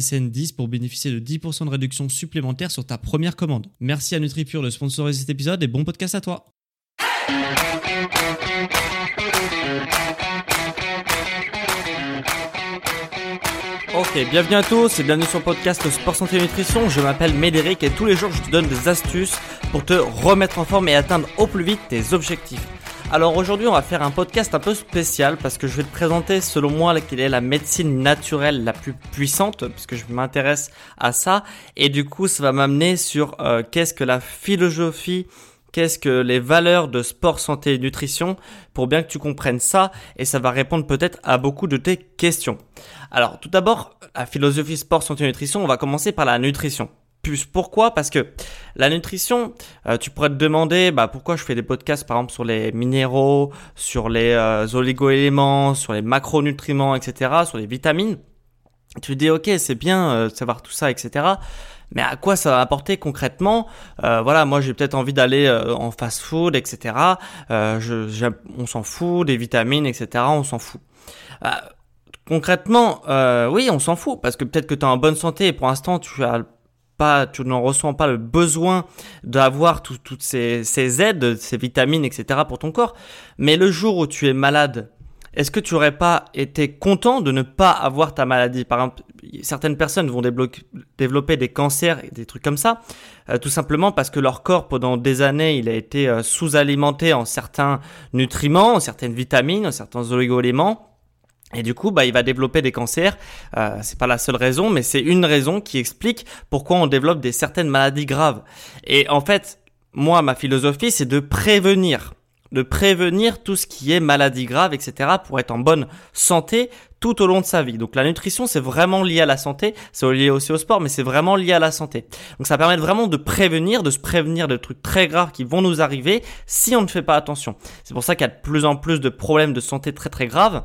SSN 10 pour bénéficier de 10% de réduction supplémentaire sur ta première commande. Merci à NutriPure de sponsoriser cet épisode et bon podcast à toi. Ok, bienvenue à tous et bienvenue sur le podcast Sport Santé Nutrition. Je m'appelle Médéric et tous les jours je te donne des astuces pour te remettre en forme et atteindre au plus vite tes objectifs. Alors aujourd'hui, on va faire un podcast un peu spécial parce que je vais te présenter selon moi quelle est la médecine naturelle la plus puissante puisque je m'intéresse à ça. Et du coup, ça va m'amener sur euh, qu'est-ce que la philosophie qu'est-ce que les valeurs de sport, santé et nutrition pour bien que tu comprennes ça. Et ça va répondre peut-être à beaucoup de tes questions. Alors tout d'abord, la philosophie sport, santé et nutrition, on va commencer par la nutrition plus. Pourquoi? Parce que la nutrition, euh, tu pourrais te demander bah, pourquoi je fais des podcasts par exemple sur les minéraux, sur les euh, oligo-éléments, sur les macronutriments, etc., sur les vitamines. Tu te dis ok c'est bien euh, de savoir tout ça, etc. Mais à quoi ça va apporter concrètement? Voilà, moi j'ai peut-être envie d'aller en fast-food, etc. Je, on s'en fout des vitamines, etc. On s'en fout. Concrètement, oui, on s'en fout parce que peut-être que tu es en bonne santé et pour l'instant tu as pas, tu n'en ressens pas le besoin d'avoir toutes ces, aides, ces vitamines, etc. pour ton corps. Mais le jour où tu es malade, est-ce que tu aurais pas été content de ne pas avoir ta maladie? Par exemple, certaines personnes vont développer des cancers et des trucs comme ça, euh, tout simplement parce que leur corps, pendant des années, il a été euh, sous-alimenté en certains nutriments, en certaines vitamines, en certains oligo-éléments et du coup, bah, il va développer des cancers. Euh, c'est pas la seule raison, mais c'est une raison qui explique pourquoi on développe des certaines maladies graves. Et en fait, moi, ma philosophie, c'est de prévenir, de prévenir tout ce qui est maladie grave, etc., pour être en bonne santé tout au long de sa vie. Donc la nutrition, c'est vraiment lié à la santé, c'est lié aussi au sport, mais c'est vraiment lié à la santé. Donc ça permet vraiment de prévenir, de se prévenir de trucs très graves qui vont nous arriver si on ne fait pas attention. C'est pour ça qu'il y a de plus en plus de problèmes de santé très très graves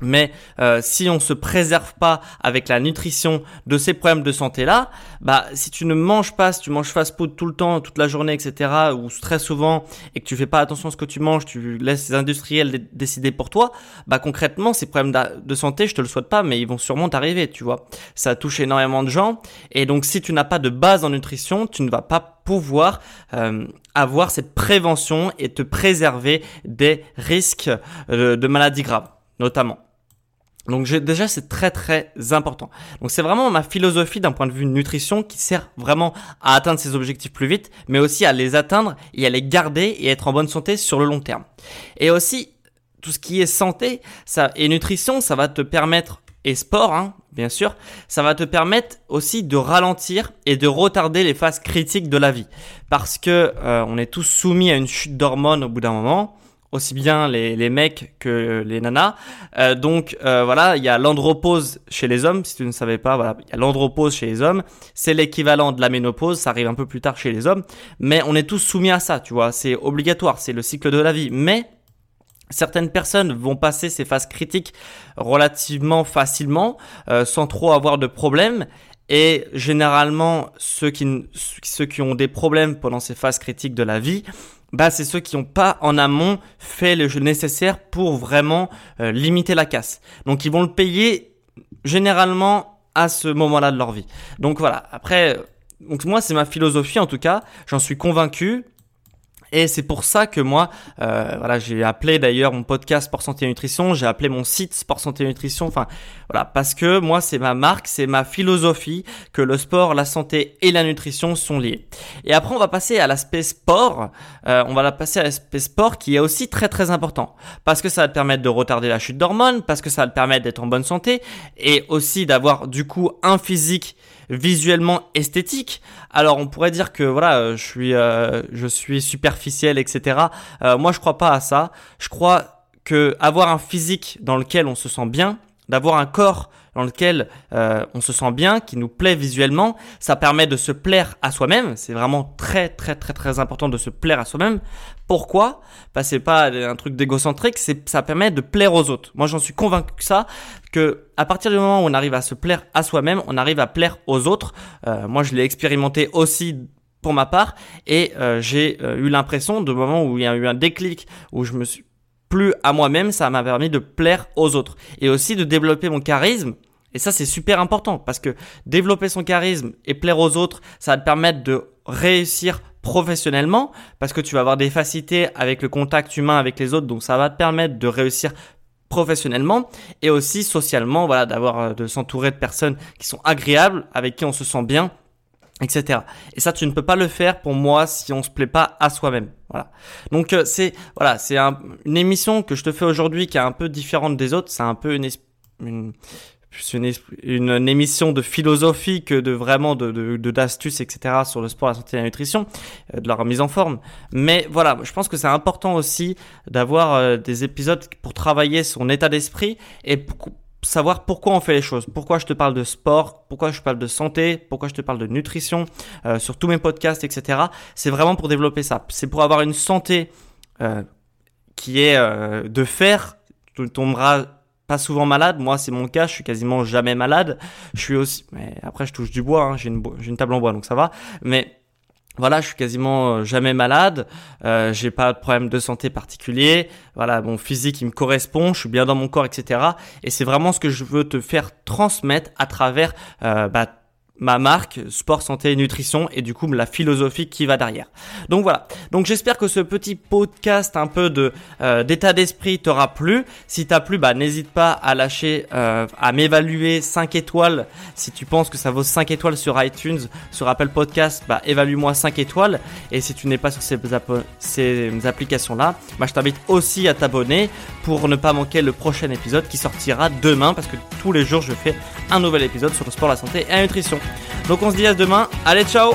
mais euh, si on se préserve pas avec la nutrition de ces problèmes de santé là, bah si tu ne manges pas, si tu manges fast-food tout le temps, toute la journée, etc. ou très souvent et que tu fais pas attention à ce que tu manges, tu laisses les industriels décider pour toi, bah concrètement ces problèmes de santé, je te le souhaite pas, mais ils vont sûrement t'arriver, tu vois. Ça touche énormément de gens et donc si tu n'as pas de base en nutrition, tu ne vas pas pouvoir euh, avoir cette prévention et te préserver des risques euh, de maladies graves, notamment. Donc déjà c'est très très important. Donc c'est vraiment ma philosophie d'un point de vue nutrition qui sert vraiment à atteindre ses objectifs plus vite, mais aussi à les atteindre et à les garder et être en bonne santé sur le long terme. Et aussi tout ce qui est santé ça, et nutrition, ça va te permettre et sport, hein, bien sûr, ça va te permettre aussi de ralentir et de retarder les phases critiques de la vie, parce que euh, on est tous soumis à une chute d'hormones au bout d'un moment aussi bien les, les mecs que les nanas. Euh, donc euh, voilà, il y a l'andropause chez les hommes, si tu ne savais pas, voilà, il y a l'andropause chez les hommes, c'est l'équivalent de la ménopause, ça arrive un peu plus tard chez les hommes, mais on est tous soumis à ça, tu vois, c'est obligatoire, c'est le cycle de la vie. Mais Certaines personnes vont passer ces phases critiques relativement facilement, euh, sans trop avoir de problèmes. Et généralement, ceux qui, ceux qui ont des problèmes pendant ces phases critiques de la vie, bah, c'est ceux qui n'ont pas en amont fait le jeu nécessaire pour vraiment euh, limiter la casse. Donc ils vont le payer généralement à ce moment-là de leur vie. Donc voilà, après, donc moi c'est ma philosophie en tout cas, j'en suis convaincu. Et c'est pour ça que moi, euh, voilà, j'ai appelé d'ailleurs mon podcast Sport Santé Nutrition, j'ai appelé mon site Sport Santé Nutrition, enfin voilà, parce que moi c'est ma marque, c'est ma philosophie que le sport, la santé et la nutrition sont liés. Et après on va passer à l'aspect sport, euh, on va passer à l'aspect sport qui est aussi très très important, parce que ça va te permettre de retarder la chute d'hormones, parce que ça va te permettre d'être en bonne santé et aussi d'avoir du coup un physique visuellement esthétique. Alors on pourrait dire que voilà, je suis, euh, je suis superficiel, etc. Euh, moi je crois pas à ça. Je crois que avoir un physique dans lequel on se sent bien, d'avoir un corps dans lequel euh, on se sent bien, qui nous plaît visuellement. Ça permet de se plaire à soi-même. C'est vraiment très très très très important de se plaire à soi-même. Pourquoi? Parce que c'est pas un truc d'égocentrique, ça permet de plaire aux autres. Moi, j'en suis convaincu que ça, que à partir du moment où on arrive à se plaire à soi-même, on arrive à plaire aux autres. Euh, moi, je l'ai expérimenté aussi pour ma part et euh, j'ai eu l'impression de moment où il y a eu un déclic où je me suis plus à moi-même, ça m'a permis de plaire aux autres et aussi de développer mon charisme. Et ça, c'est super important parce que développer son charisme et plaire aux autres, ça va te permettre de réussir professionnellement parce que tu vas avoir des facilités avec le contact humain avec les autres, donc ça va te permettre de réussir professionnellement et aussi socialement, voilà, d'avoir euh, de s'entourer de personnes qui sont agréables, avec qui on se sent bien etc. Et ça, tu ne peux pas le faire pour moi si on se plaît pas à soi-même. Voilà. Donc euh, c'est voilà, c'est une émission que je te fais aujourd'hui qui est un peu différente des autres. C'est un peu une, une une, une, émission de philosophie que de vraiment de d'astuces de, etc sur le sport, la santé et la nutrition, euh, de la remise en forme. Mais voilà, je pense que c'est important aussi d'avoir euh, des épisodes pour travailler son état d'esprit et pour, savoir pourquoi on fait les choses, pourquoi je te parle de sport, pourquoi je parle de santé, pourquoi je te parle de nutrition euh, sur tous mes podcasts, etc. C'est vraiment pour développer ça. C'est pour avoir une santé euh, qui est euh, de fer. Tu ne tomberas pas souvent malade. Moi, c'est mon cas. Je suis quasiment jamais malade. Je suis aussi. Mais après, je touche du bois. Hein. J'ai une, une table en bois, donc ça va. Mais voilà, je suis quasiment euh, jamais malade, euh, j'ai pas de problème de santé particulier, voilà, mon physique il me correspond, je suis bien dans mon corps, etc. Et c'est vraiment ce que je veux te faire transmettre à travers euh, bah, ma marque sport santé et nutrition et du coup la philosophie qui va derrière. Donc voilà. Donc j'espère que ce petit podcast un peu de euh, d'état d'esprit t'aura plu. Si t'as plu, bah n'hésite pas à lâcher euh, à m'évaluer 5 étoiles si tu penses que ça vaut 5 étoiles sur iTunes, sur Apple Podcast, bah évalue-moi 5 étoiles et si tu n'es pas sur ces, ces applications là, bah je t'invite aussi à t'abonner pour ne pas manquer le prochain épisode qui sortira demain parce que tous les jours je fais un nouvel épisode sur le sport, la santé et la nutrition. Donc on se dit à demain. Allez, ciao